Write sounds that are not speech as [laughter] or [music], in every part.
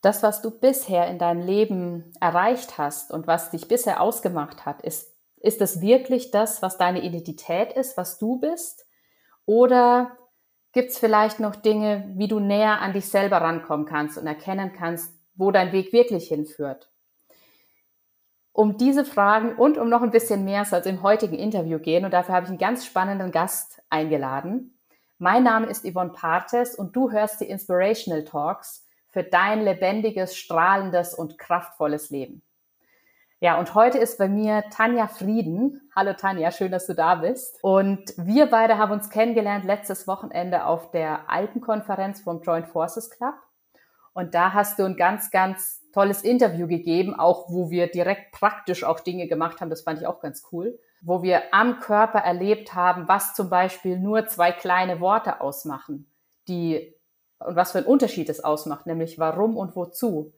Das, was du bisher in deinem Leben erreicht hast und was dich bisher ausgemacht hat, ist, ist es wirklich das, was deine Identität ist, was du bist? Oder gibt es vielleicht noch Dinge, wie du näher an dich selber rankommen kannst und erkennen kannst, wo dein Weg wirklich hinführt? Um diese Fragen und um noch ein bisschen mehr soll es im heutigen Interview gehen und dafür habe ich einen ganz spannenden Gast eingeladen. Mein Name ist Yvonne Partes und du hörst die Inspirational Talks für dein lebendiges, strahlendes und kraftvolles Leben. Ja, und heute ist bei mir Tanja Frieden. Hallo Tanja, schön, dass du da bist. Und wir beide haben uns kennengelernt letztes Wochenende auf der Alpenkonferenz vom Joint Forces Club. Und da hast du ein ganz, ganz tolles Interview gegeben, auch wo wir direkt praktisch auch Dinge gemacht haben. Das fand ich auch ganz cool. Wo wir am Körper erlebt haben, was zum Beispiel nur zwei kleine Worte ausmachen, die und was für einen Unterschied es ausmacht, nämlich warum und wozu.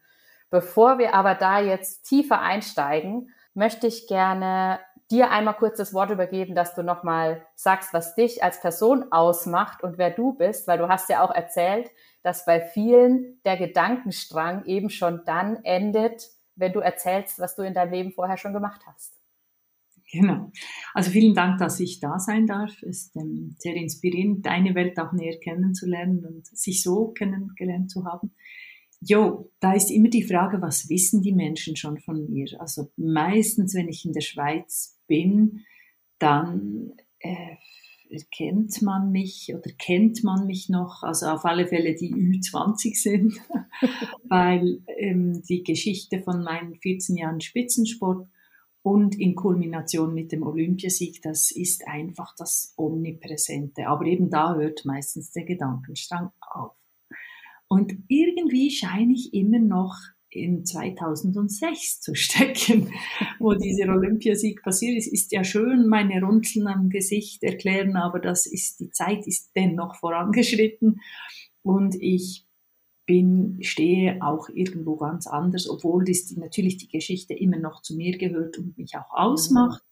Bevor wir aber da jetzt tiefer einsteigen, möchte ich gerne dir einmal kurz das Wort übergeben, dass du nochmal sagst, was dich als Person ausmacht und wer du bist, weil du hast ja auch erzählt, dass bei vielen der Gedankenstrang eben schon dann endet, wenn du erzählst, was du in deinem Leben vorher schon gemacht hast. Genau. Also vielen Dank, dass ich da sein darf. Es ist ähm, sehr inspirierend, deine Welt auch näher kennenzulernen und sich so kennengelernt zu haben. Jo, da ist immer die Frage, was wissen die Menschen schon von mir? Also meistens, wenn ich in der Schweiz bin, dann äh, kennt man mich oder kennt man mich noch, also auf alle Fälle die Ü20 sind, [laughs] weil ähm, die Geschichte von meinen 14 Jahren Spitzensport und in Kulmination mit dem Olympiasieg, das ist einfach das Omnipräsente. Aber eben da hört meistens der Gedankenstrang auf. Und irgendwie scheine ich immer noch in 2006 zu stecken, [laughs] wo dieser Olympiasieg passiert ist. Ist ja schön, meine Runzeln am Gesicht erklären, aber das ist, die Zeit ist dennoch vorangeschritten und ich bin, stehe auch irgendwo ganz anders, obwohl das natürlich die Geschichte immer noch zu mir gehört und mich auch ausmacht.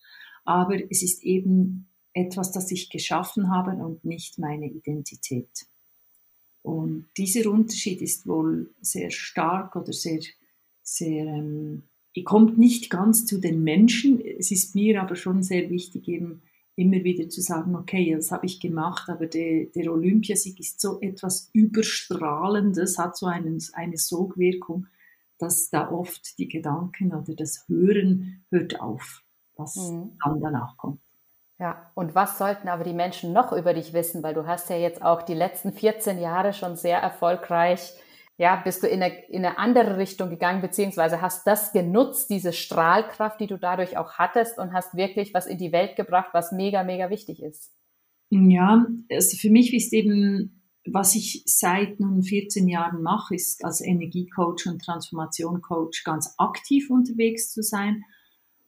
Aber es ist eben etwas, das ich geschaffen habe und nicht meine Identität. Und dieser Unterschied ist wohl sehr stark oder sehr, sehr, ähm, kommt nicht ganz zu den Menschen. Es ist mir aber schon sehr wichtig, eben immer wieder zu sagen, okay, das habe ich gemacht, aber der, der Olympiasieg ist so etwas Überstrahlendes, hat so einen, eine Sogwirkung, dass da oft die Gedanken oder das Hören hört auf, was mhm. dann danach kommt. Ja, und was sollten aber die Menschen noch über dich wissen? Weil du hast ja jetzt auch die letzten 14 Jahre schon sehr erfolgreich, ja, bist du in eine, in eine andere Richtung gegangen, beziehungsweise hast das genutzt, diese Strahlkraft, die du dadurch auch hattest und hast wirklich was in die Welt gebracht, was mega, mega wichtig ist. Ja, also für mich ist eben, was ich seit nun 14 Jahren mache, ist als Energiecoach und Transformationcoach ganz aktiv unterwegs zu sein.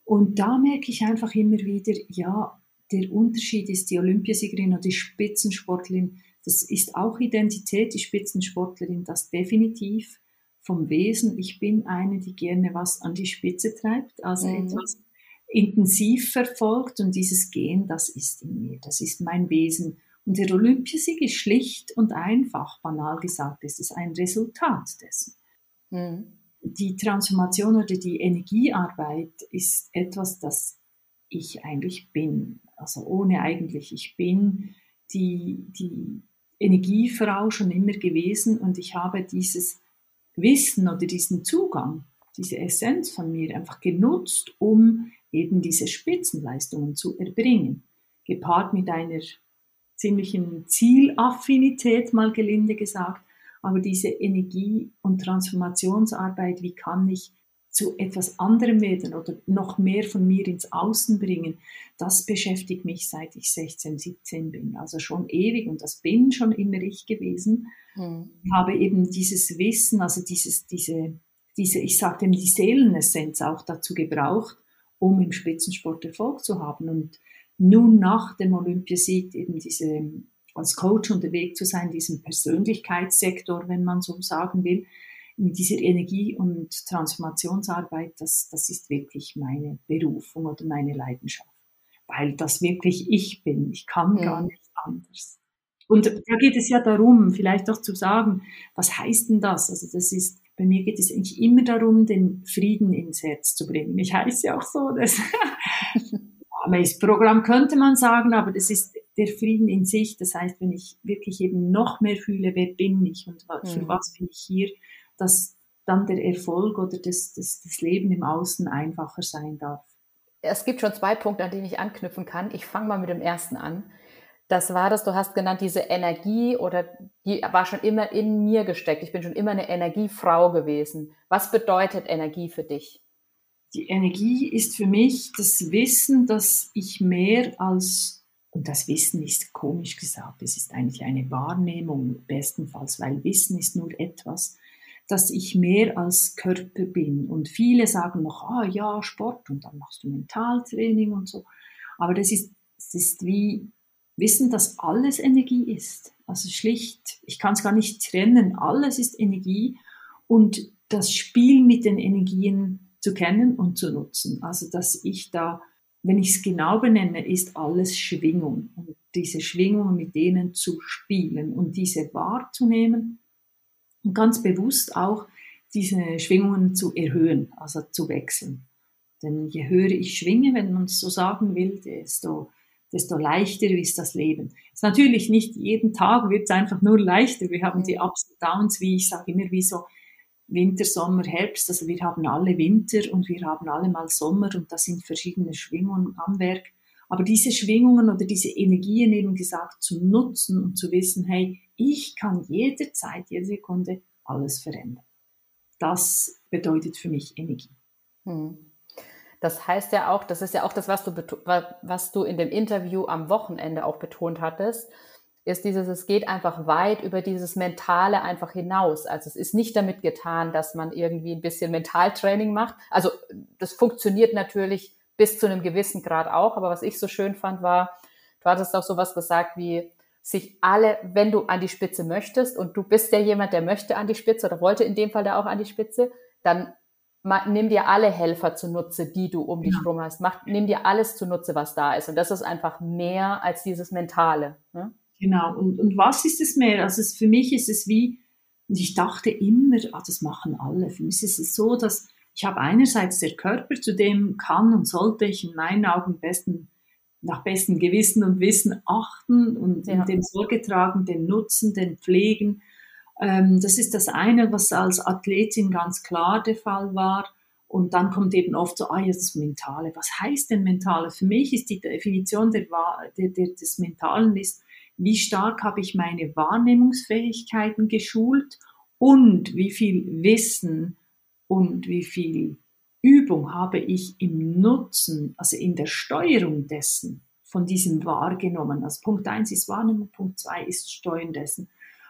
Und da merke ich einfach immer wieder, ja, der Unterschied ist die Olympiasiegerin oder die Spitzensportlerin. Das ist auch Identität, die Spitzensportlerin, das definitiv vom Wesen. Ich bin eine, die gerne was an die Spitze treibt, also mhm. etwas intensiv verfolgt und dieses Gehen, das ist in mir, das ist mein Wesen. Und der Olympiasieg ist schlicht und einfach, banal gesagt, ist es ein Resultat dessen. Mhm. Die Transformation oder die Energiearbeit ist etwas, das ich eigentlich bin also ohne eigentlich. Ich bin die, die Energiefrau schon immer gewesen und ich habe dieses Wissen oder diesen Zugang, diese Essenz von mir einfach genutzt, um eben diese Spitzenleistungen zu erbringen. Gepaart mit einer ziemlichen Zielaffinität, mal gelinde gesagt, aber diese Energie- und Transformationsarbeit, wie kann ich zu etwas anderem werden oder noch mehr von mir ins Außen bringen, das beschäftigt mich seit ich 16, 17 bin. Also schon ewig und das bin schon immer ich gewesen. Mhm. Ich habe eben dieses Wissen, also dieses, diese, diese, ich sage dem, die Seelenessenz auch dazu gebraucht, um im Spitzensport Erfolg zu haben. Und nun nach dem Olympiasieg eben diese, als Coach unterwegs zu sein, diesem Persönlichkeitssektor, wenn man so sagen will, mit dieser Energie- und Transformationsarbeit, das, das ist wirklich meine Berufung oder meine Leidenschaft. Weil das wirklich ich bin. Ich kann ja. gar nicht anders. Und da geht es ja darum, vielleicht auch zu sagen, was heißt denn das? Also das ist, bei mir geht es eigentlich immer darum, den Frieden ins Herz zu bringen. Ich heiße ja auch so, das [laughs] Programm könnte man sagen, aber das ist der Frieden in sich. Das heißt, wenn ich wirklich eben noch mehr fühle, wer bin ich und für mhm. was bin ich hier, dass dann der Erfolg oder das, das, das Leben im Außen einfacher sein darf. Es gibt schon zwei Punkte, an denen ich anknüpfen kann. Ich fange mal mit dem ersten an. Das war das, du hast genannt, diese Energie oder die war schon immer in mir gesteckt. Ich bin schon immer eine Energiefrau gewesen. Was bedeutet Energie für dich? Die Energie ist für mich das Wissen, dass ich mehr als, und das Wissen ist komisch gesagt, es ist eigentlich eine Wahrnehmung bestenfalls, weil Wissen ist nur etwas, dass ich mehr als Körper bin. Und viele sagen noch, ah ja, Sport und dann machst du Mentaltraining und so. Aber das ist, das ist wie Wissen, dass alles Energie ist. Also schlicht, ich kann es gar nicht trennen, alles ist Energie und das Spiel mit den Energien zu kennen und zu nutzen. Also dass ich da, wenn ich es genau benenne, ist alles Schwingung und diese Schwingungen mit denen zu spielen und diese wahrzunehmen und ganz bewusst auch diese Schwingungen zu erhöhen, also zu wechseln. Denn je höher ich schwinge, wenn man es so sagen will, desto, desto leichter ist das Leben. Es ist natürlich nicht jeden Tag wird es einfach nur leichter. Wir haben die Ups und Downs, wie ich sage immer, wie so Winter, Sommer, Herbst. Also wir haben alle Winter und wir haben alle mal Sommer und da sind verschiedene Schwingungen am Werk. Aber diese Schwingungen oder diese Energien eben gesagt zu nutzen und zu wissen, hey, ich kann jederzeit, jede Sekunde alles verändern. Das bedeutet für mich Energie. Hm. Das heißt ja auch, das ist ja auch das, was du, was du in dem Interview am Wochenende auch betont hattest, ist dieses, es geht einfach weit über dieses Mentale einfach hinaus. Also es ist nicht damit getan, dass man irgendwie ein bisschen Mentaltraining macht. Also das funktioniert natürlich bis zu einem gewissen Grad auch, aber was ich so schön fand war, du hattest auch sowas gesagt wie, sich alle, wenn du an die Spitze möchtest und du bist ja jemand, der möchte an die Spitze oder wollte in dem Fall da auch an die Spitze, dann nimm dir alle Helfer zunutze, die du um dich ja. rum hast. Mach, nimm dir alles zunutze, was da ist. Und das ist einfach mehr als dieses Mentale. Ne? Genau. Und, und was ist es mehr? Also es, für mich ist es wie, und ich dachte immer, ah, das machen alle. Für mich ist es so, dass ich habe einerseits der Körper, zu dem kann und sollte ich in meinen Augen besten nach bestem Gewissen und Wissen achten und ja. dem Sorge tragen, den nutzen, den pflegen. Ähm, das ist das eine, was als Athletin ganz klar der Fall war. Und dann kommt eben oft so, ah, ja, das Mentale. Was heißt denn Mentale? Für mich ist die Definition der, der, der, des Mentalen ist, wie stark habe ich meine Wahrnehmungsfähigkeiten geschult und wie viel Wissen und wie viel Übung habe ich im Nutzen, also in der Steuerung dessen, von diesem wahrgenommen. Also Punkt eins ist Wahrnehmung, Punkt zwei ist Steuern dessen.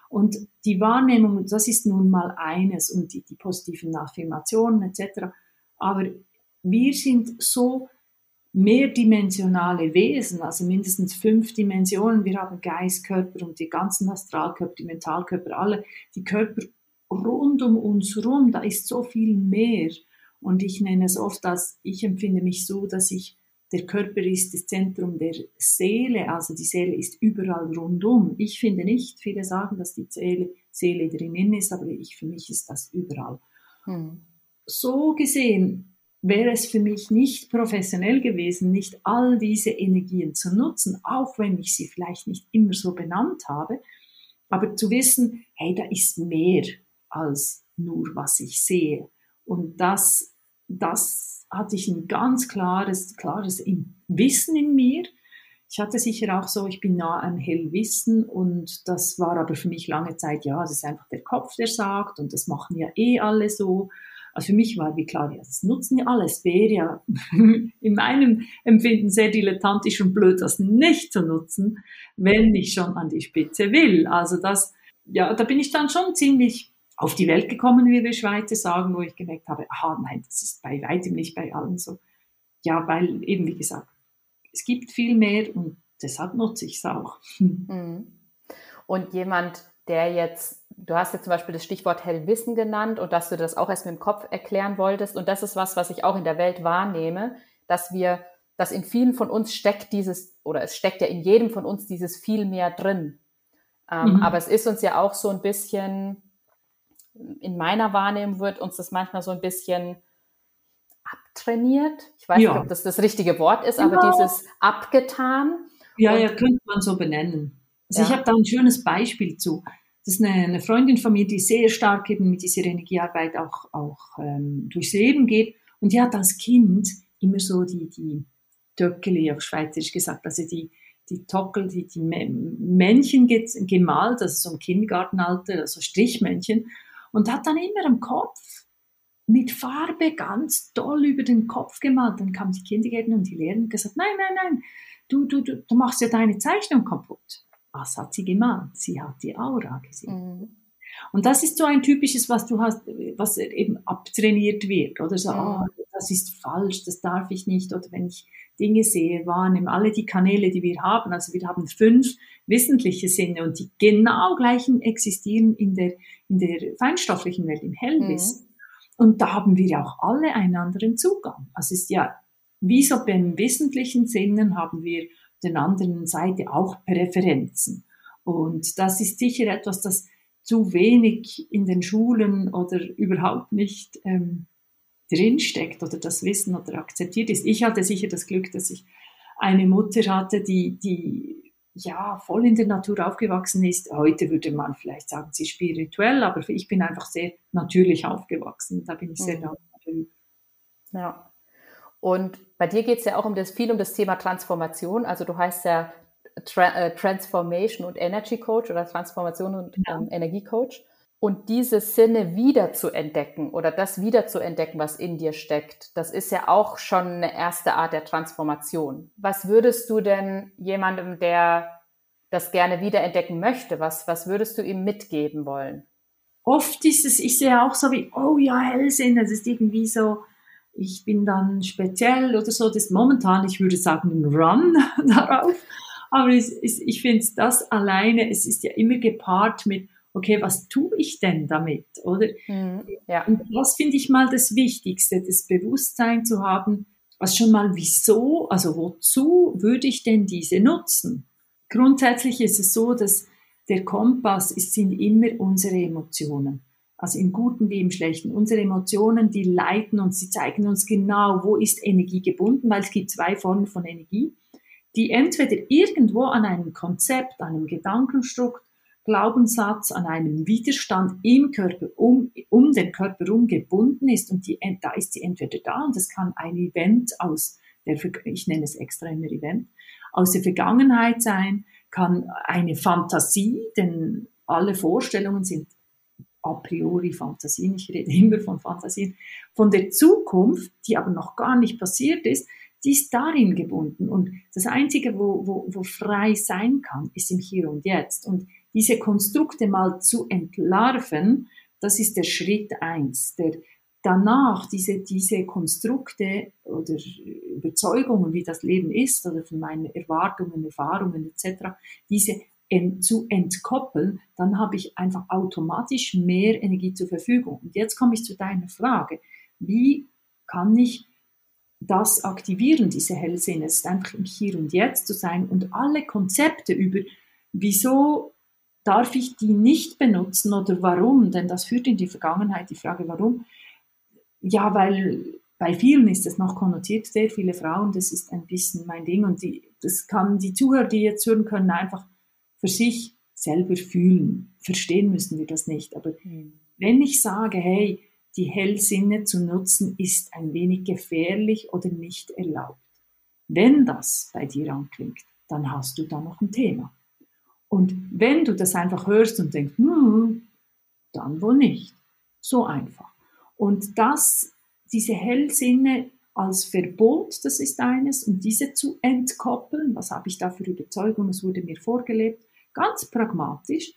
Und die Wahrnehmung, das ist nun mal eines und die, die positiven Affirmationen etc. Aber wir sind so mehrdimensionale Wesen, also mindestens fünf Dimensionen. Wir haben Geist, Körper und die ganzen Astralkörper, die Mentalkörper, alle, die Körper rund um uns rum, da ist so viel mehr. Und ich nenne es oft als, ich empfinde mich so, dass ich, der Körper ist das Zentrum der Seele, also die Seele ist überall rundum. Ich finde nicht, viele sagen, dass die Seele, Seele drinnen ist, aber ich, für mich ist das überall. Hm. So gesehen wäre es für mich nicht professionell gewesen, nicht all diese Energien zu nutzen, auch wenn ich sie vielleicht nicht immer so benannt habe, aber zu wissen, hey, da ist mehr als nur, was ich sehe. Und das, das hatte ich ein ganz klares, klares Wissen in mir. Ich hatte sicher auch so, ich bin nah an Hellwissen und das war aber für mich lange Zeit, ja, das ist einfach der Kopf, der sagt und das machen ja eh alle so. Also für mich war wie klar, ja, das nutzen ja alle. Es wäre ja [laughs] in meinem Empfinden sehr dilettantisch und blöd, das nicht zu nutzen, wenn ich schon an die Spitze will. Also das, ja, da bin ich dann schon ziemlich auf die Welt gekommen, wie wir Schweizer sagen, wo ich gemerkt habe, aha, nein, das ist bei weitem nicht bei allen so. Ja, weil eben, wie gesagt, es gibt viel mehr und deshalb nutze ich es auch. [laughs] Mhm. Und jemand, der jetzt, du hast jetzt zum Beispiel das Stichwort Hellwissen genannt und dass du das auch erst mit dem Kopf erklären wolltest. Und das ist was, was ich auch in der Welt wahrnehme, dass wir, dass in vielen von uns steckt dieses, oder es steckt ja in jedem von uns dieses viel mehr drin. Ähm, mhm. Aber es ist uns ja auch so ein bisschen, in meiner Wahrnehmung wird uns das manchmal so ein bisschen abtrainiert. Ich weiß Ja. nicht, ob das das richtige Wort ist, aber Ja. dieses abgetan. Ja, ja, könnte man so benennen. Also ich Ja. habe da ein schönes Beispiel zu. Das ist eine, eine Freundin von mir, die sehr stark eben mit dieser Energiearbeit auch, auch ähm, durchs Leben geht. Und die hat als Kind immer so die, die Töckeli auf Schweizerisch gesagt, also die, die Tockel, die, die Mä- Männchen ge- gemalt, also so im Kindergartenalter, also Strichmännchen. Und hat dann immer am Kopf mit Farbe ganz doll über den Kopf gemalt. Dann kam die Kindergärtnerin und die Lehrerin und gesagt, nein, nein, nein, du, du, du, du machst ja deine Zeichnung kaputt. Was hat sie gemalt? Sie hat die Aura gesehen. Mhm. Und das ist so ein typisches, was du hast, was eben abtrainiert wird. Oder so, Mhm. ah, das ist falsch, das darf ich nicht. Oder wenn ich Dinge sehe, wahrnehme, alle die Kanäle, die wir haben, also wir haben fünf wissentliche Sinne und die genau gleichen existieren in der, in der feinstofflichen Welt, im Hellwissen. Und da haben wir ja auch alle einen anderen Zugang. Also es ist ja, wie so beim wissentlichen Sinnen haben wir auf der anderen Seite auch Präferenzen. Und das ist sicher etwas, das zu wenig in den Schulen oder überhaupt nicht ähm, drinsteckt oder das Wissen oder akzeptiert ist. Ich hatte sicher das Glück, dass ich eine Mutter hatte, die, die ja voll in der Natur aufgewachsen ist. Heute würde man vielleicht sagen, sie ist spirituell, aber ich bin einfach sehr natürlich aufgewachsen. Da bin ich sehr Mhm. dankbar. Ja. Und bei dir geht es ja auch um das, viel um das Thema Transformation. Also du heißt ja Tra äh, Transformation und Energy Coach oder Transformation und Ja. ähm, Energie Coach. Und diese Sinne wieder zu entdecken oder das wieder zu entdecken, was in dir steckt, das ist ja auch schon eine erste Art der Transformation. Was würdest du denn jemandem, der das gerne wiederentdecken möchte, was, was würdest du ihm mitgeben wollen? oft ist es, ich sehe auch so wie, oh ja, Hellsinn, das ist irgendwie so, ich bin dann speziell oder so, das ist momentan, ich würde sagen, ein Run [laughs] darauf. Aber es, es, ich finde das alleine, es ist ja immer gepaart mit, okay, was tue ich denn damit, oder? Ja. Und das finde ich mal das Wichtigste, das Bewusstsein zu haben, was schon mal wieso, also wozu würde ich denn diese nutzen? Grundsätzlich ist es so, dass der Kompass ist, sind immer unsere Emotionen. Also im Guten wie im Schlechten. Unsere Emotionen, die leiten uns, sie zeigen uns genau, wo ist Energie gebunden, weil es gibt zwei Formen von Energie, die entweder irgendwo an einem Konzept, einem Gedankenstrukt, Glaubenssatz, an einem Widerstand im Körper, um, um den Körper herum gebunden ist und die, da ist sie entweder da und das kann ein Event aus der, ich nenne es extra immer Event, aus der Vergangenheit sein, kann eine Fantasie, denn alle Vorstellungen sind a priori Fantasien, ich rede immer von Fantasien, von der Zukunft, die aber noch gar nicht passiert ist, die ist darin gebunden. Und das Einzige, wo, wo, wo frei sein kann, ist im Hier und Jetzt. Und diese Konstrukte mal zu entlarven, das ist der Schritt eins. Der, danach diese, diese Konstrukte oder Überzeugungen, wie das Leben ist, oder von meinen Erwartungen, Erfahrungen etc., diese zu entkoppeln, dann habe ich einfach automatisch mehr Energie zur Verfügung. Und jetzt komme ich zu deiner Frage. Wie kann ich das aktivieren, diese Hellsinne? Es ist einfach im Hier und Jetzt zu sein und alle Konzepte über, wieso darf ich die nicht benutzen oder warum, denn das führt in die Vergangenheit, die Frage warum. Ja, weil bei vielen ist das noch konnotiert, sehr viele Frauen, das ist ein bisschen mein Ding und die, das kann die Zuhörer, die jetzt hören können, einfach für sich selber fühlen. Verstehen müssen wir das nicht. Aber Mhm. wenn ich sage, hey, die Hellsinne zu nutzen ist ein wenig gefährlich oder nicht erlaubt. Wenn das bei dir anklingt, dann hast du da noch ein Thema. Und wenn du das einfach hörst und denkst, hm, dann wohl nicht. So einfach. Und das, diese Hellsinne als Verbot, das ist eines, und diese zu entkoppeln, was habe ich da für Überzeugung, es wurde mir vorgelebt, ganz pragmatisch.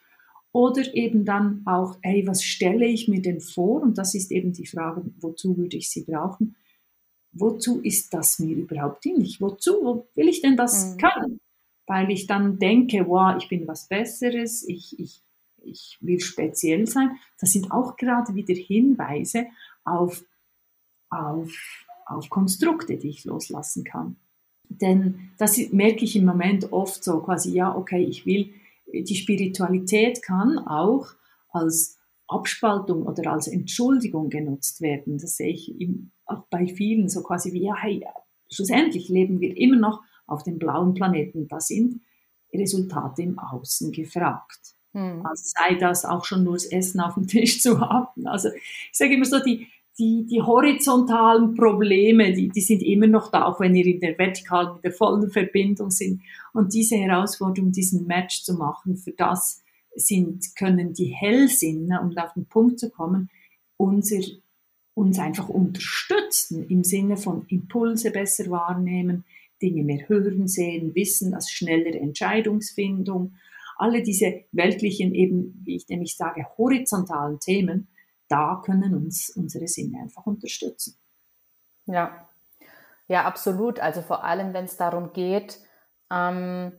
Oder eben dann auch, hey, was stelle ich mir denn vor? Und das ist eben die Frage, wozu würde ich sie brauchen? Wozu ist das mir überhaupt dienlich? Wozu Wo will ich denn das Mhm. können? Weil ich dann denke, wow, ich bin was Besseres, ich, ich, ich will speziell sein. Das sind auch gerade wieder Hinweise auf, auf, auf Konstrukte, die ich loslassen kann. Denn das merke ich im Moment oft so, quasi, ja, okay, ich will, die Spiritualität kann auch als Abspaltung oder als Entschuldigung genutzt werden. Das sehe ich auch bei vielen so quasi wie, ja, hey, schlussendlich leben wir immer noch auf dem blauen Planeten. Da sind Resultate im Außen gefragt. Hm. Also sei das auch schon nur das Essen auf dem Tisch zu haben. Also ich sage immer so, die, die, die horizontalen Probleme, die, die sind immer noch da, auch wenn ihr in der vertikalen, in der vollen Verbindung sind. Und diese Herausforderung, diesen Match zu machen, für das sind, können die Hellsinne, um auf den Punkt zu kommen, unser, uns einfach unterstützen im Sinne von Impulse besser wahrnehmen, Dinge mehr hören, sehen, wissen, als schnellere Entscheidungsfindung. Alle diese weltlichen, eben, wie ich nämlich sage, horizontalen Themen, da können uns unsere Sinne einfach unterstützen. Ja, ja, absolut. Also vor allem, wenn es darum geht, ähm,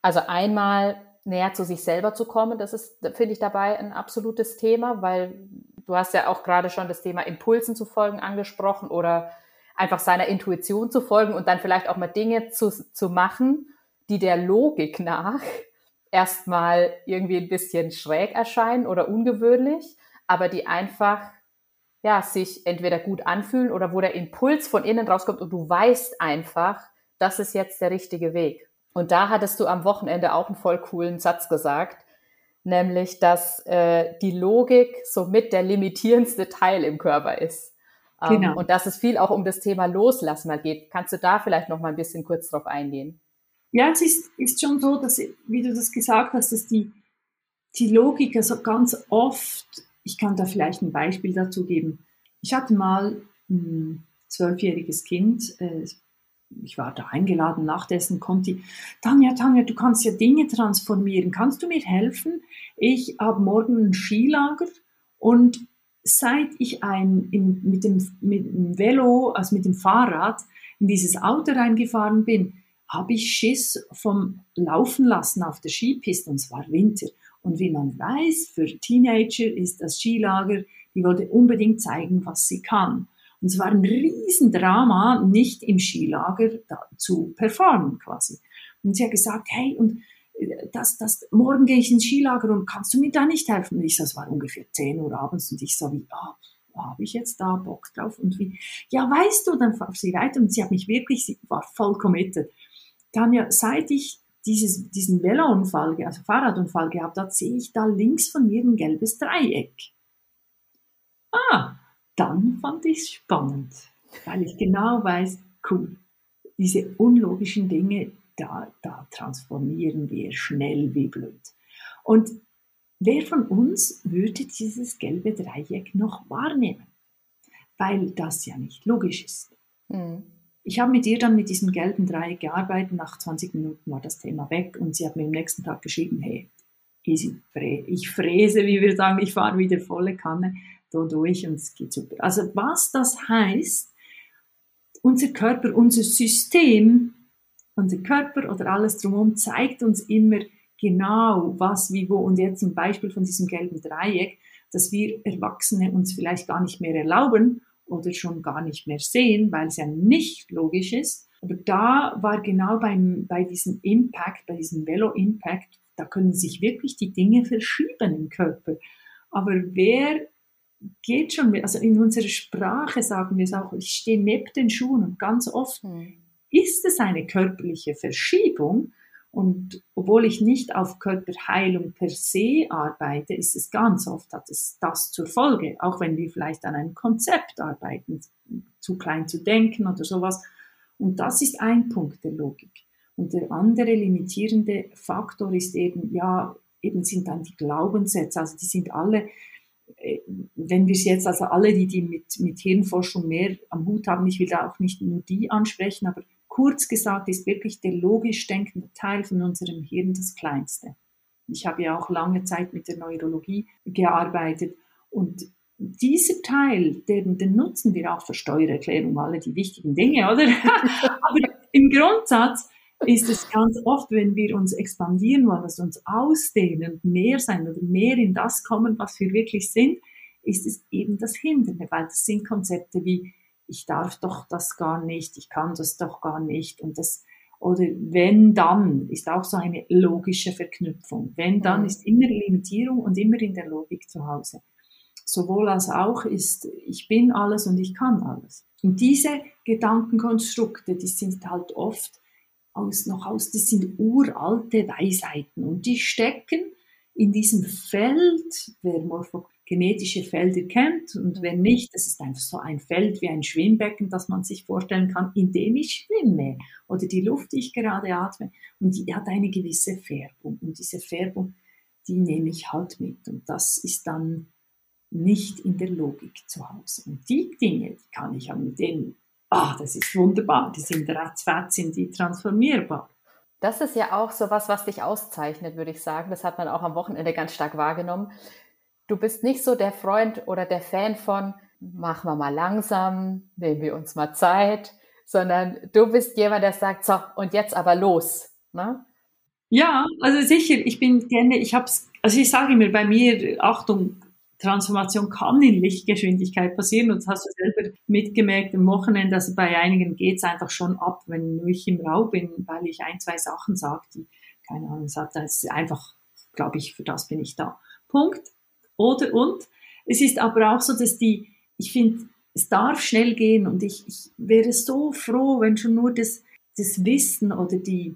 also einmal näher zu sich selber zu kommen, das ist, finde ich, dabei ein absolutes Thema, weil du hast ja auch gerade schon das Thema Impulsen zu folgen angesprochen oder einfach seiner Intuition zu folgen und dann vielleicht auch mal Dinge zu, zu machen, die der Logik nach erstmal irgendwie ein bisschen schräg erscheinen oder ungewöhnlich, aber die einfach ja, sich entweder gut anfühlen oder wo der Impuls von innen rauskommt und du weißt einfach, das ist jetzt der richtige Weg. Und da hattest du am Wochenende auch einen voll coolen Satz gesagt, nämlich, dass äh, die Logik somit der limitierendste Teil im Körper ist. Ähm, genau. und dass es viel auch um das Thema Loslassen mal geht. Kannst du da vielleicht noch mal ein bisschen kurz drauf eingehen? Ja, es ist, ist schon so, dass, wie du das gesagt hast, dass die, die Logik also ganz oft, ich kann da vielleicht ein Beispiel dazu geben. Ich hatte mal ein zwölfjähriges Kind, äh, ich war da eingeladen, nachdessen konnte ich, Tanja, Tanja, du kannst ja Dinge transformieren, kannst du mir helfen? Ich habe morgen ein Skilager und seit ich ein, in, mit, dem, mit dem Velo, also mit dem Fahrrad, in dieses Auto reingefahren bin, habe ich Schiss vom Laufen lassen auf der Skipiste und es war Winter. Und wie man weiß, für Teenager ist das Skilager, die wollte unbedingt zeigen, was sie kann. Und es war ein Riesendrama, nicht im Skilager zu performen quasi. Und sie hat gesagt, hey, und äh, das, das, morgen gehe ich ins Skilager und kannst du mir da nicht helfen? Und ich so, es war ungefähr 10 Uhr abends und ich so wie, ah, oh, habe ich jetzt da Bock drauf? Und wie, ja, weißt du, dann fahr sie weiter und sie hat mich wirklich, sie war voll committed. Tanja, seit ich dieses, diesen Velounfall, also Fahrradunfall gehabt habe, sehe ich da links von mir ein gelbes Dreieck. Ah, dann fand ich es spannend, weil ich genau weiß, cool, diese unlogischen Dinge, da, da transformieren wir schnell wie blöd. Und wer von uns würde dieses gelbe Dreieck noch wahrnehmen? Weil das ja nicht logisch ist. Mhm. Ich habe mit ihr dann mit diesem gelben Dreieck gearbeitet. Nach 20 Minuten war das Thema weg und sie hat mir am nächsten Tag geschrieben, hey, easy, ich fräse, wie wir sagen, ich fahre wieder volle Kanne da durch und es geht super. Also was das heißt, unser Körper, unser System, unser Körper oder alles drumherum zeigt uns immer genau, was, wie, wo. Und jetzt ein Beispiel von diesem gelben Dreieck, dass wir Erwachsene uns vielleicht gar nicht mehr erlauben oder schon gar nicht mehr sehen, weil es ja nicht logisch ist. Aber da war genau beim, bei diesem Impact, bei diesem Velo-Impact, da können sich wirklich die Dinge verschieben im Körper. Aber wer geht schon, also in unserer Sprache sagen wir es auch, ich stehe neben den Schuhen und ganz oft mhm. ist es eine körperliche Verschiebung und obwohl ich nicht auf Körperheilung per se arbeite, ist es ganz oft, hat es das zur Folge, auch wenn wir vielleicht an einem Konzept arbeiten, zu klein zu denken oder sowas. Und das ist ein Punkt der Logik. Und der andere limitierende Faktor ist eben, ja, eben sind dann die Glaubenssätze, also die sind alle äh, wenn wir es jetzt, also alle, die, die mit, mit Hirnforschung mehr am Hut haben, ich will da auch nicht nur die ansprechen, aber kurz gesagt ist wirklich der logisch denkende Teil von unserem Hirn das kleinste. Ich habe ja auch lange Zeit mit der Neurologie gearbeitet und dieser Teil, den, den nutzen wir auch für Steuererklärung, alle die wichtigen Dinge, oder? [laughs] aber im Grundsatz ist es ganz oft, wenn wir uns expandieren wollen, also uns ausdehnen und mehr sein oder mehr in das kommen, was wir wirklich sind, ist es eben das Hindernde, weil das sind Konzepte wie ich darf doch das gar nicht, ich kann das doch gar nicht und das oder wenn dann ist auch so eine logische Verknüpfung. Wenn dann mhm. ist immer Limitierung und immer in der Logik zu Hause. sowohl als auch ist, ich bin alles und ich kann alles. Und diese Gedankenkonstrukte, die sind halt oft aus, noch aus, das sind uralte Weisheiten und die stecken in diesem Feld, wer morphogenetische Felder kennt und wer nicht, das ist einfach so ein Feld wie ein Schwimmbecken, das man sich vorstellen kann, in dem ich schwimme oder die Luft, die ich gerade atme und die hat eine gewisse Färbung und diese Färbung, die nehme ich halt mit und das ist dann nicht in der Logik zu Hause. Und die Dinge, die kann ich ja mit denen, ah, das ist wunderbar, die sind ratzfatz, sind die transformierbar. Das ist ja auch so was, was dich auszeichnet, würde ich sagen. Das hat man auch am Wochenende ganz stark wahrgenommen. Du bist nicht so der Freund oder der Fan von, machen wir mal langsam, nehmen wir uns mal Zeit, sondern du bist jemand, der sagt, so, und jetzt aber los. Ne? Ja, also sicher, ich bin gerne, ich hab's, also ich sage immer bei mir, Achtung, Transformation kann in Lichtgeschwindigkeit passieren und das hast du selber mitgemerkt am Wochenende, also bei einigen geht es einfach schon ab, wenn ich im Raum bin, weil ich ein, zwei Sachen sage, die, keine Ahnung, sagt, das ist einfach, glaube ich, für das bin ich da. Punkt. Oder und. Es ist aber auch so, dass die, ich finde, es darf schnell gehen und ich, ich wäre so froh, wenn schon nur das, das Wissen oder die,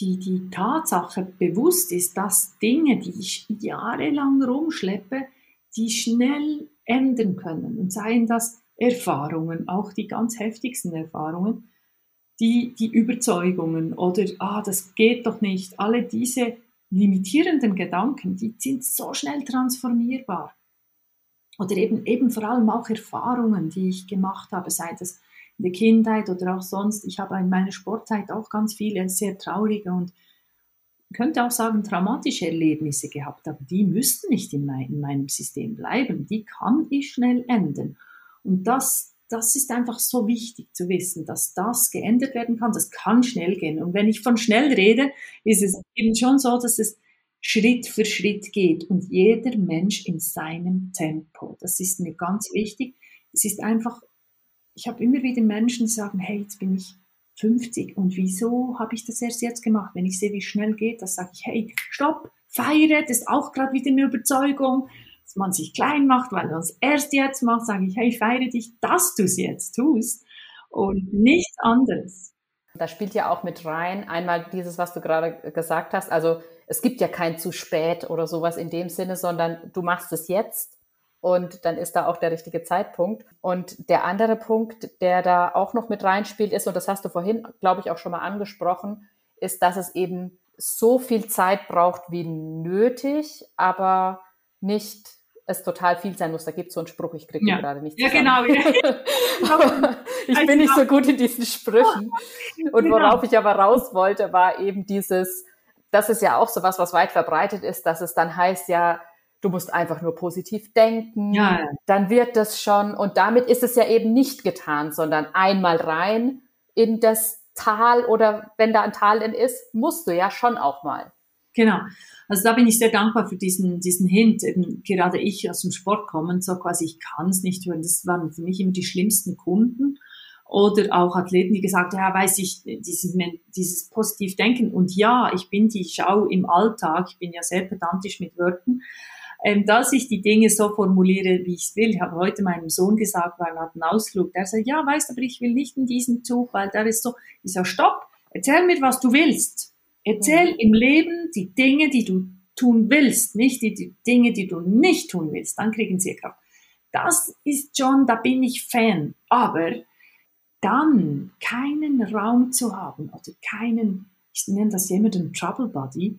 die, die Tatsache bewusst ist, dass Dinge, die ich jahrelang rumschleppe, die schnell ändern können. Und seien das Erfahrungen, auch die ganz heftigsten Erfahrungen, die, die Überzeugungen oder, ah, das geht doch nicht, alle diese limitierenden Gedanken, die sind so schnell transformierbar. Oder eben, eben vor allem auch Erfahrungen, die ich gemacht habe, sei das in der Kindheit oder auch sonst. Ich habe in meiner Sportzeit auch ganz viele sehr traurige und könnte auch sagen, traumatische Erlebnisse gehabt habe, die müssten nicht in, mein, in meinem System bleiben. Die kann ich schnell ändern. Und das, das ist einfach so wichtig zu wissen, dass das geändert werden kann. Das kann schnell gehen. Und wenn ich von schnell rede, ist es eben schon so, dass es Schritt für Schritt geht und jeder Mensch in seinem Tempo. Das ist mir ganz wichtig. Es ist einfach, ich habe immer wieder Menschen, die sagen, hey, jetzt bin ich 50. Und wieso habe ich das erst jetzt gemacht? Wenn ich sehe, wie schnell geht, das sage ich, hey, stopp, feiere, das ist auch gerade wieder eine Überzeugung, dass man sich klein macht, weil man es erst jetzt macht, sage ich, hey, feiere dich, dass du es jetzt tust und nichts anderes. Da spielt ja auch mit rein, einmal dieses, was du gerade gesagt hast, also es gibt ja kein zu spät oder sowas in dem Sinne, sondern du machst es jetzt und dann ist da auch der richtige Zeitpunkt. Und der andere Punkt, der da auch noch mit reinspielt, ist, und das hast du vorhin, glaube ich, auch schon mal angesprochen, ist, dass es eben so viel Zeit braucht wie nötig, aber nicht es total viel sein muss. Da gibt es so einen Spruch, ich kriege ja. gerade nicht zusammen. Ja, genau. Ja. [laughs] ich bin nicht so gut in diesen Sprüchen. [laughs] Und genau. worauf ich aber raus wollte, war eben dieses, das ist ja auch so was, was weit verbreitet ist, dass es dann heißt, ja, du musst einfach nur positiv denken, ja. dann wird das schon. Und damit ist es ja eben nicht getan, sondern einmal rein in das Tal oder wenn da ein Tal in ist, musst du ja schon auch mal. Genau. Also da bin ich sehr dankbar für diesen, diesen Hint. Eben gerade ich aus dem Sport kommen, so quasi, ich kann es nicht hören. Das waren für mich immer die schlimmsten Kunden. Oder auch Athleten, die gesagt haben, ja, weiß ich, dieses, dieses positiv Denken. Und ja, ich bin die Schau im Alltag, ich bin ja sehr pedantisch mit Wörtern, ähm, dass ich die Dinge so formuliere, wie ich es will. Ich habe heute meinem Sohn gesagt, weil er hat einen Ausflug, der sagt, ja, weißt du, aber ich will nicht in diesen Zug, weil der ist so, ich sage, stopp, erzähl mir, was du willst. Erzähl mhm. im Leben die Dinge, die du tun willst, nicht die, die Dinge, die du nicht tun willst, dann kriegen sie Kraft. Das ist schon, da bin ich Fan. Aber dann keinen Raum zu haben oder keinen, ich nenne das jemanden Trouble Buddy,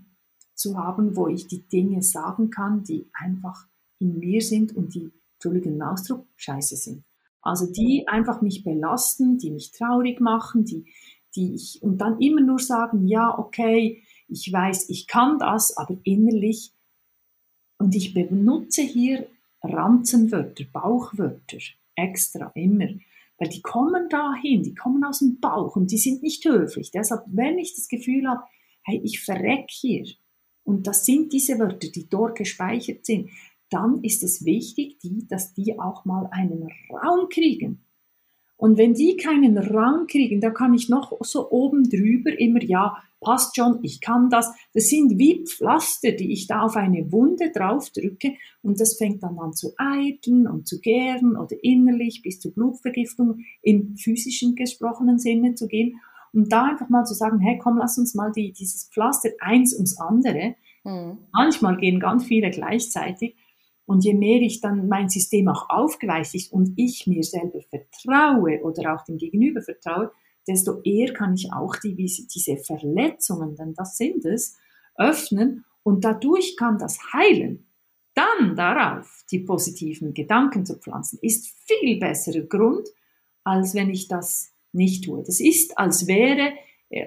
zu haben, wo ich die Dinge sagen kann, die einfach in mir sind und die, Entschuldigung, Ausdruck, scheiße sind. Also die einfach mich belasten, die mich traurig machen, die, die ich, und dann immer nur sagen, ja, okay, ich weiß, ich kann das, aber innerlich, und ich benutze hier Ranzenwörter, Bauchwörter, extra, immer, weil die kommen dahin, die kommen aus dem Bauch und die sind nicht höflich. Deshalb, wenn ich das Gefühl habe, hey, ich verreck hier, und das sind diese Wörter, die dort gespeichert sind, dann ist es wichtig, die, dass die auch mal einen Raum kriegen. Und wenn die keinen Raum kriegen, da kann ich noch so oben drüber immer, ja, passt schon, ich kann das. Das sind wie Pflaster, die ich da auf eine Wunde draufdrücke und das fängt dann an zu eiteln und zu gären oder innerlich bis zur Blutvergiftung im physischen gesprochenen Sinne zu gehen. Und da einfach mal zu sagen, hey, komm, lass uns mal die, dieses Pflaster eins ums andere. Mhm. Manchmal gehen ganz viele gleichzeitig. Und je mehr ich dann mein System auch aufgeweicht ist und ich mir selber vertraue oder auch dem Gegenüber vertraue, desto eher kann ich auch die, diese Verletzungen, denn das sind es, öffnen und dadurch kann das heilen. Dann darauf die positiven Gedanken zu pflanzen, ist viel besserer Grund, als wenn ich das nicht tue. Das ist, als wäre,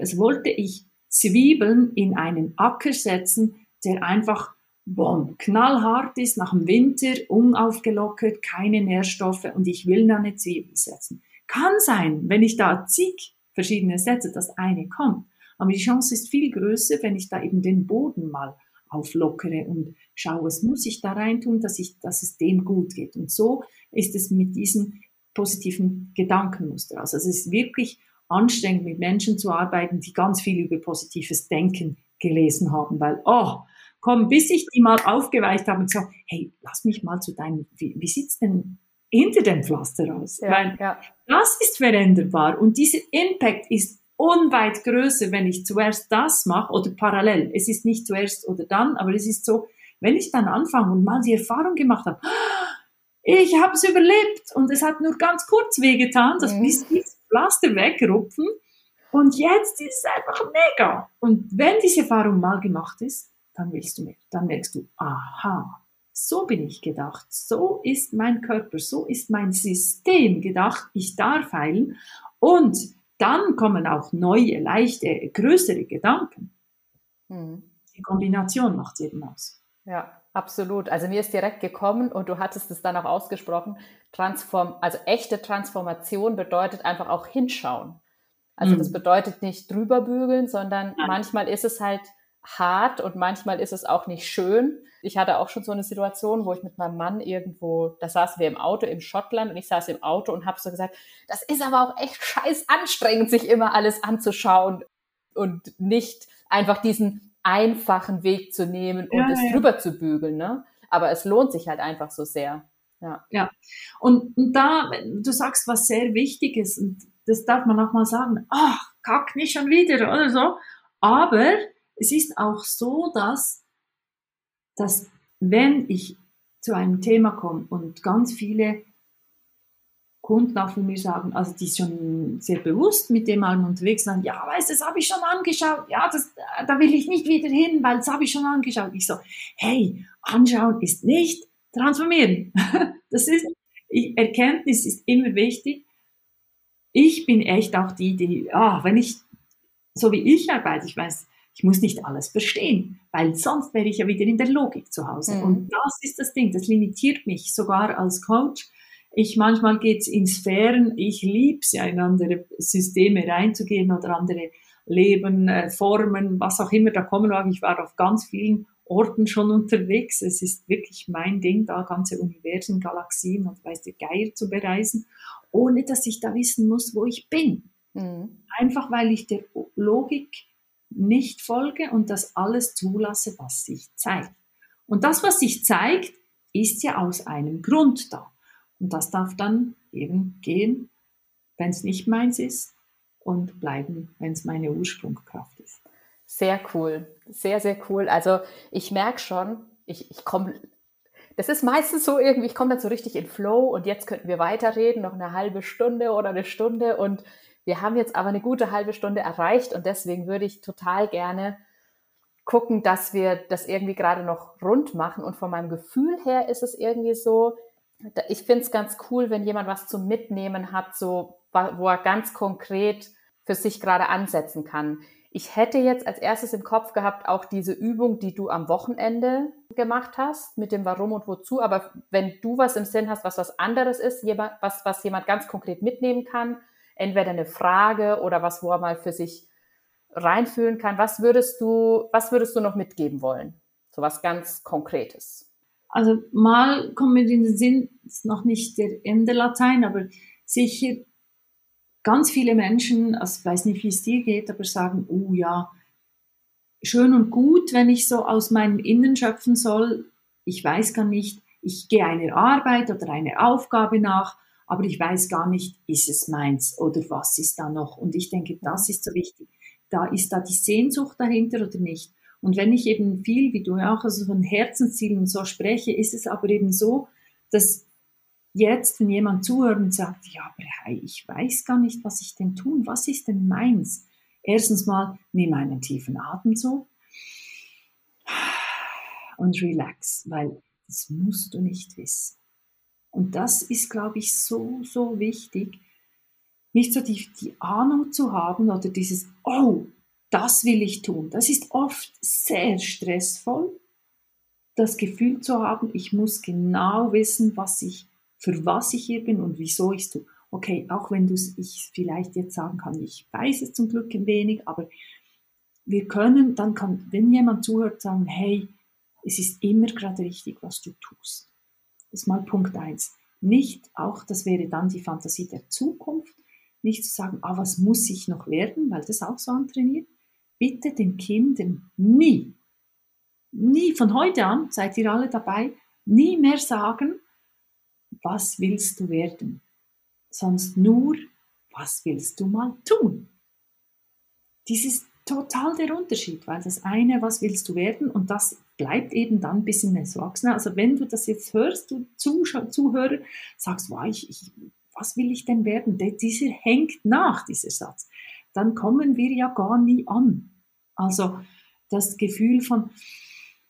als wollte ich Zwiebeln in einen Acker setzen, der einfach boom, knallhart ist, nach dem Winter, unaufgelockert, keine Nährstoffe und ich will da eine Zwiebel setzen. Kann sein, wenn ich da zig verschiedene setze, dass eine kommt. Aber die Chance ist viel größer, wenn ich da eben den Boden mal auflockere und schaue, was muss ich da rein tun, dass, ich, dass es dem gut geht. Und so ist es mit diesen positiven Gedankenmuster. Also es ist wirklich anstrengend, mit Menschen zu arbeiten, die ganz viel über positives Denken gelesen haben, weil, oh, komm, bis ich die mal aufgeweicht habe und gesagt, hey, lass mich mal zu deinem, wie, wie sieht's denn hinter dem Pflaster aus? Ja, Weil ja. das ist veränderbar und dieser Impact ist unweit größer, wenn ich zuerst das mache oder parallel. Es ist nicht zuerst oder dann, aber es ist so, wenn ich dann anfange und mal die Erfahrung gemacht habe, ich habe es überlebt und es hat nur ganz kurz wehgetan, das mhm. bis dieses Pflaster wegrupfen und jetzt ist es einfach mega. Und wenn diese Erfahrung mal gemacht ist, dann willst du mehr. Dann merkst du, aha, so bin ich gedacht, so ist mein Körper, so ist mein System gedacht, ich darf heilen. Und dann kommen auch neue, leichte, größere Gedanken. Hm. Die Kombination macht es eben aus. Ja, absolut. Also mir ist direkt gekommen und du hattest es dann auch ausgesprochen, Transform, also echte Transformation bedeutet einfach auch hinschauen. Also mhm. das bedeutet nicht drüber bügeln, sondern Nein. manchmal ist es halt hart und manchmal ist es auch nicht schön. Ich hatte auch schon so eine Situation, wo ich mit meinem Mann irgendwo, da saßen wir im Auto in Schottland und ich saß im Auto und habe so gesagt, das ist aber auch echt scheiß anstrengend, sich immer alles anzuschauen und nicht einfach diesen einfachen Weg zu nehmen und ja, es ja. drüber zu bügeln. Ne? Aber es lohnt sich halt einfach so sehr. Ja. ja. Und, und da, du sagst was sehr Wichtiges und das darf man auch mal sagen, ach, kack nicht schon wieder oder so. Aber es ist auch so, dass, dass wenn ich zu einem Thema komme und ganz viele Kunden auch von mir sagen, also die schon sehr bewusst mit dem allem unterwegs sind, ja, weißt du, das habe ich schon angeschaut, ja, das, da will ich nicht wieder hin, weil das habe ich schon angeschaut. Ich so, hey, anschauen ist nicht transformieren. [laughs] Das ist, Erkenntnis ist immer wichtig. Ich bin echt auch die, die, ah, wenn ich, so wie ich arbeite, ich weiß, ich muss nicht alles verstehen, weil sonst wäre ich ja wieder in der Logik zu Hause. Mhm. Und das ist das Ding, das limitiert mich sogar als Coach. Ich manchmal geht's in Sphären, ich lieb's ja in andere Systeme reinzugehen oder andere Leben, äh, Formen, was auch immer da kommen mag. Ich war auf ganz vielen Orten schon unterwegs. Es ist wirklich mein Ding, da ganze Universen, Galaxien und weiß der Geier zu bereisen, ohne dass ich da wissen muss, wo ich bin. Mhm. Einfach weil ich der Logik nicht folge und das alles zulasse, was sich zeigt. Und das, was sich zeigt, ist ja aus einem Grund da. Und das darf dann eben gehen, wenn es nicht meins ist und bleiben, wenn es meine Ursprungskraft ist. Sehr cool, sehr, sehr cool. Also ich merke schon, ich, ich komme, das ist meistens so irgendwie, ich komme dann so richtig in Flow und jetzt könnten wir weiterreden, noch eine halbe Stunde oder eine Stunde und wir haben jetzt aber eine gute halbe Stunde erreicht und deswegen würde ich total gerne gucken, dass wir das irgendwie gerade noch rund machen. Und von meinem Gefühl her ist es irgendwie so, ich finde es ganz cool, wenn jemand was zum Mitnehmen hat, so, wo er ganz konkret für sich gerade ansetzen kann. Ich hätte jetzt als erstes im Kopf gehabt auch diese Übung, die du am Wochenende gemacht hast, mit dem Warum und Wozu. Aber wenn du was im Sinn hast, was was anderes ist, was, was jemand ganz konkret mitnehmen kann, entweder eine Frage oder was, wo er mal für sich reinfühlen kann. Was würdest du, was würdest du noch mitgeben wollen? So was ganz Konkretes. Also mal kommt mir in den Sinn, ist noch nicht der Ende Latein, aber sicher ganz viele Menschen, also ich weiß nicht, wie es dir geht, aber sagen, oh ja, schön und gut, wenn ich so aus meinem Innen schöpfen soll. Ich weiß gar nicht, ich gehe einer Arbeit oder einer Aufgabe nach, aber ich weiß gar nicht, ist es meins oder was ist da noch? Und ich denke, das ist so wichtig. Da ist da die Sehnsucht dahinter oder nicht? Und wenn ich eben viel, wie du auch, also von Herzenszielen so spreche, ist es aber eben so, dass jetzt, wenn jemand zuhört und sagt, ja, aber hey, ich weiß gar nicht, was ich denn tun, was ist denn meins? Erstens mal, nimm einen tiefen Atemzug und relax, weil das musst du nicht wissen. Und das ist, glaube ich, so, so wichtig, nicht so die, die Ahnung zu haben oder dieses, oh, das will ich tun. Das ist oft sehr stressvoll, das Gefühl zu haben, ich muss genau wissen, was ich für was ich hier bin und wieso ich es tue. Okay, auch wenn du ich vielleicht jetzt sagen kann, ich weiß es zum Glück ein wenig, aber wir können, dann kann, wenn jemand zuhört, sagen, hey, es ist immer gerade richtig, was du tust. Das ist mal Punkt eins. Nicht, auch das wäre dann die Fantasie der Zukunft, nicht zu sagen, ah, was muss ich noch werden, weil das auch so antrainiert. Bitte den Kindern nie, nie, von heute an, seid ihr alle dabei, nie mehr sagen, was willst du werden? Sonst nur, was willst du mal tun? Dies ist total der Unterschied, weil das eine, was willst du werden, und das bleibt eben dann ein bisschen Erwachsener. Also wenn du das jetzt hörst, du Zuhörer, sagst, wow, ich, ich, was will ich denn werden? Dieser hängt nach, dieser Satz. Dann kommen wir ja gar nie an. Also das Gefühl von,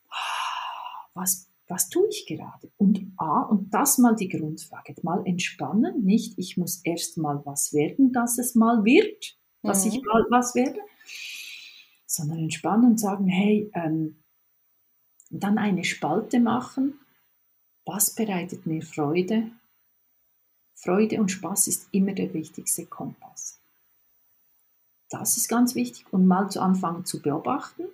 ah, was was tue ich gerade? Und A, und das mal die Grundfrage, mal entspannen, nicht ich muss erst mal was werden, dass es mal wird, dass mhm. ich mal was werde, sondern entspannen und sagen, hey, ähm, dann eine Spalte machen, was bereitet mir Freude? Freude und Spaß ist immer der wichtigste Kompass. Das ist ganz wichtig und mal zu anfangen zu beobachten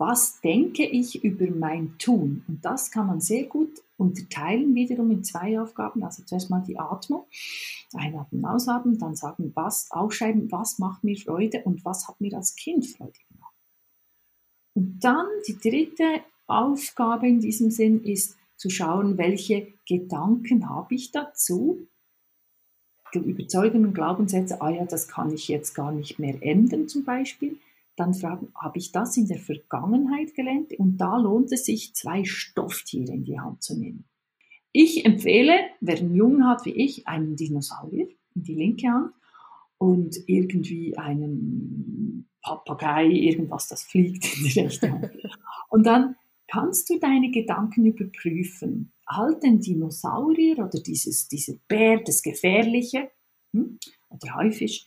was denke ich über mein Tun? Und das kann man sehr gut unterteilen, wiederum in zwei Aufgaben. Also zuerst mal die Atmung, einatmen, ausatmen, dann sagen, was, aufschreiben, was macht mir Freude und was hat mir als Kind Freude gemacht. Und dann die dritte Aufgabe in diesem Sinn ist zu schauen, welche Gedanken habe ich dazu, Überzeugungen, Glaubenssätze, ah ja, das kann ich jetzt gar nicht mehr ändern zum Beispiel dann fragen, habe ich das in der Vergangenheit gelernt? Und da lohnt es sich, zwei Stofftiere in die Hand zu nehmen. Ich empfehle, wer einen Jungen hat wie ich, einen Dinosaurier in die linke Hand und irgendwie einen Papagei, irgendwas, das fliegt in die rechte Hand. Und dann kannst du deine Gedanken überprüfen. Halt den Dinosaurier oder dieses, dieser Bär, das Gefährliche, hm, oder Haifisch,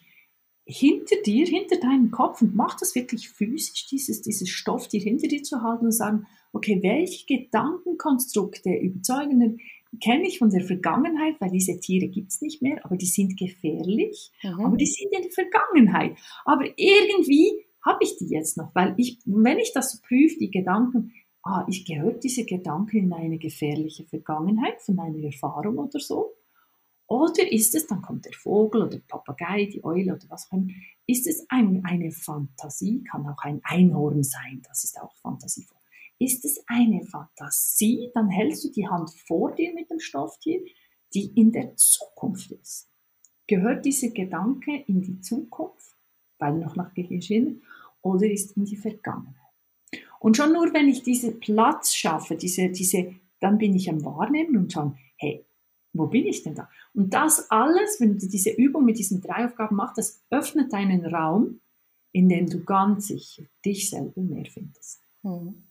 hinter dir, hinter deinem Kopf und mach das wirklich physisch, dieses, dieses Stofftier hinter dir zu halten und sagen, okay, welche Gedankenkonstrukte, überzeugenden kenne ich von der Vergangenheit, weil diese Tiere gibt es nicht mehr, aber die sind gefährlich, mhm. aber die sind in der Vergangenheit. Aber irgendwie habe ich die jetzt noch, weil ich, wenn ich das prüfe, die Gedanken, ah, ich gehöre diese Gedanken in eine gefährliche Vergangenheit von einer Erfahrung oder so, oder ist es, dann kommt der Vogel oder der Papagei, die Eule oder was auch immer, ist es ein, eine Fantasie, kann auch ein Einhorn sein, das ist auch fantasievoll. Ist es eine Fantasie, dann hältst du die Hand vor dir mit dem Stofftier, die in der Zukunft ist. Gehört dieser Gedanke in die Zukunft, weil noch nach Geschehen, oder ist in die Vergangenheit? Und schon nur, wenn ich diesen Platz schaffe, diese, diese, dann bin ich am Wahrnehmen und schauen, hey, wo bin ich denn da? Und das alles, wenn du diese Übung mit diesen drei Aufgaben machst, das öffnet deinen Raum, in dem du ganz sicher dich selber mehr findest. Hm.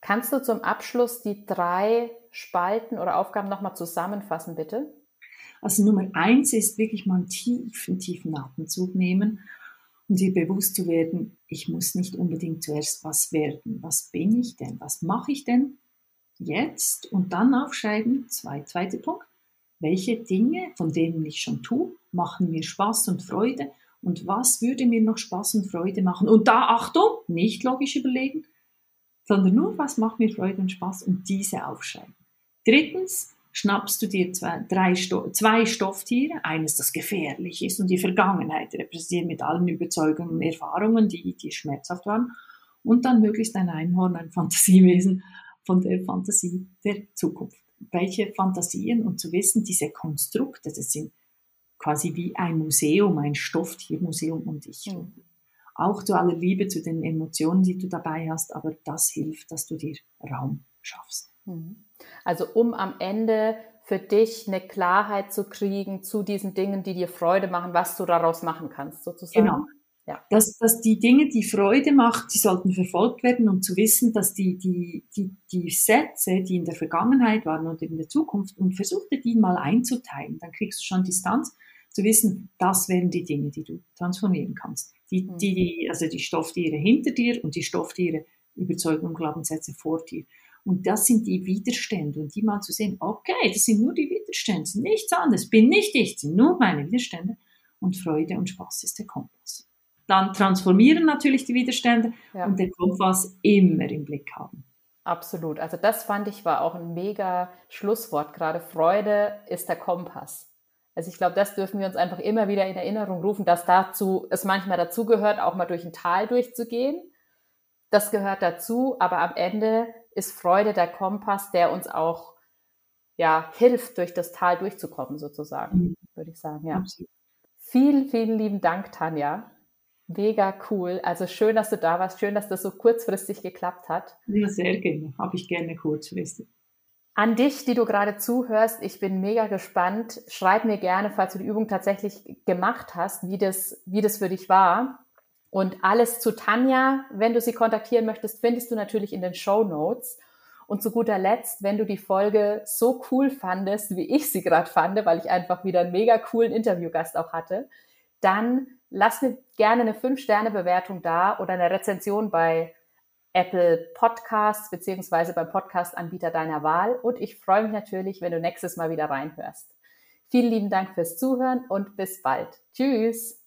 Kannst du zum Abschluss die drei Spalten oder Aufgaben nochmal zusammenfassen, bitte? Also Nummer eins ist wirklich mal einen tiefen, tiefen Atemzug nehmen und dir bewusst zu werden, ich muss nicht unbedingt zuerst was werden. Was bin ich denn? Was mache ich denn? Jetzt und dann aufschreiben, zwei, zweiter Punkt, welche Dinge, von denen ich schon tue, machen mir Spaß und Freude? Und was würde mir noch Spaß und Freude machen. Und da, Achtung, nicht logisch überlegen, sondern nur, was macht mir Freude und Spaß? Und diese aufschreiben. Drittens, schnappst du dir zwei, drei zwei Stofftiere, eines, das gefährlich ist und die Vergangenheit repräsentiert mit allen Überzeugungen und Erfahrungen, die, die schmerzhaft waren, und dann möglichst ein Einhorn, ein Fantasiewesen von der Fantasie der Zukunft. Welche Fantasien und zu wissen, diese Konstrukte, das sind quasi wie ein Museum, ein Stofftiermuseum um dich. Mhm. Auch zu aller Liebe zu den Emotionen, die du dabei hast, aber das hilft, dass du dir Raum schaffst. Mhm. Also um am Ende für dich eine Klarheit zu kriegen zu diesen Dingen, die dir Freude machen, was du daraus machen kannst, sozusagen. Genau. Ja. Dass, dass die Dinge, die Freude macht, die sollten verfolgt werden, um zu wissen, dass die, die, die, die Sätze, die in der Vergangenheit waren und in der Zukunft, und versuchte die mal einzuteilen, dann kriegst du schon Distanz, zu wissen, das wären die Dinge, die du transformieren kannst. Die, mhm. die, die, also die Stofftiere hinter dir und die Stofftiere, Überzeugungen, Glaubenssätze vor dir. Und das sind die Widerstände. Und die mal zu sehen, okay, das sind nur die Widerstände, nichts anderes, bin nicht ich, sind nur meine Widerstände. Und Freude und Spaß ist der Kompass. Dann transformieren natürlich die Widerstände ja. und den Kompass immer im Blick haben. Absolut. Also das fand ich war auch ein mega Schlusswort gerade. Freude ist der Kompass. Also ich glaube, das dürfen wir uns einfach immer wieder in Erinnerung rufen, dass dazu es manchmal dazu gehört, auch mal durch ein Tal durchzugehen. Das gehört dazu, aber am Ende ist Freude der Kompass, der uns auch ja, hilft, durch das Tal durchzukommen, sozusagen, mhm. würde ich sagen. Ja. Absolut. Vielen, vielen lieben Dank, Tanja. Mega cool. Also schön, dass du da warst. Schön, dass das so kurzfristig geklappt hat. Ja, sehr gerne. Habe ich gerne kurzfristig. An dich, die du gerade zuhörst, ich bin mega gespannt. Schreib mir gerne, falls du die Übung tatsächlich gemacht hast, wie das, wie das für dich war. Und alles zu Tanja, wenn du sie kontaktieren möchtest, findest du natürlich in den Show Notes. Und zu guter Letzt, wenn du die Folge so cool fandest, wie ich sie gerade fand, weil ich einfach wieder einen mega coolen Interviewgast auch hatte, dann lass mir gerne eine 5-Sterne-Bewertung da oder eine Rezension bei Apple Podcasts beziehungsweise beim Podcast-Anbieter deiner Wahl. Und ich freue mich natürlich, wenn du nächstes Mal wieder reinhörst. Vielen lieben Dank fürs Zuhören und bis bald. Tschüss.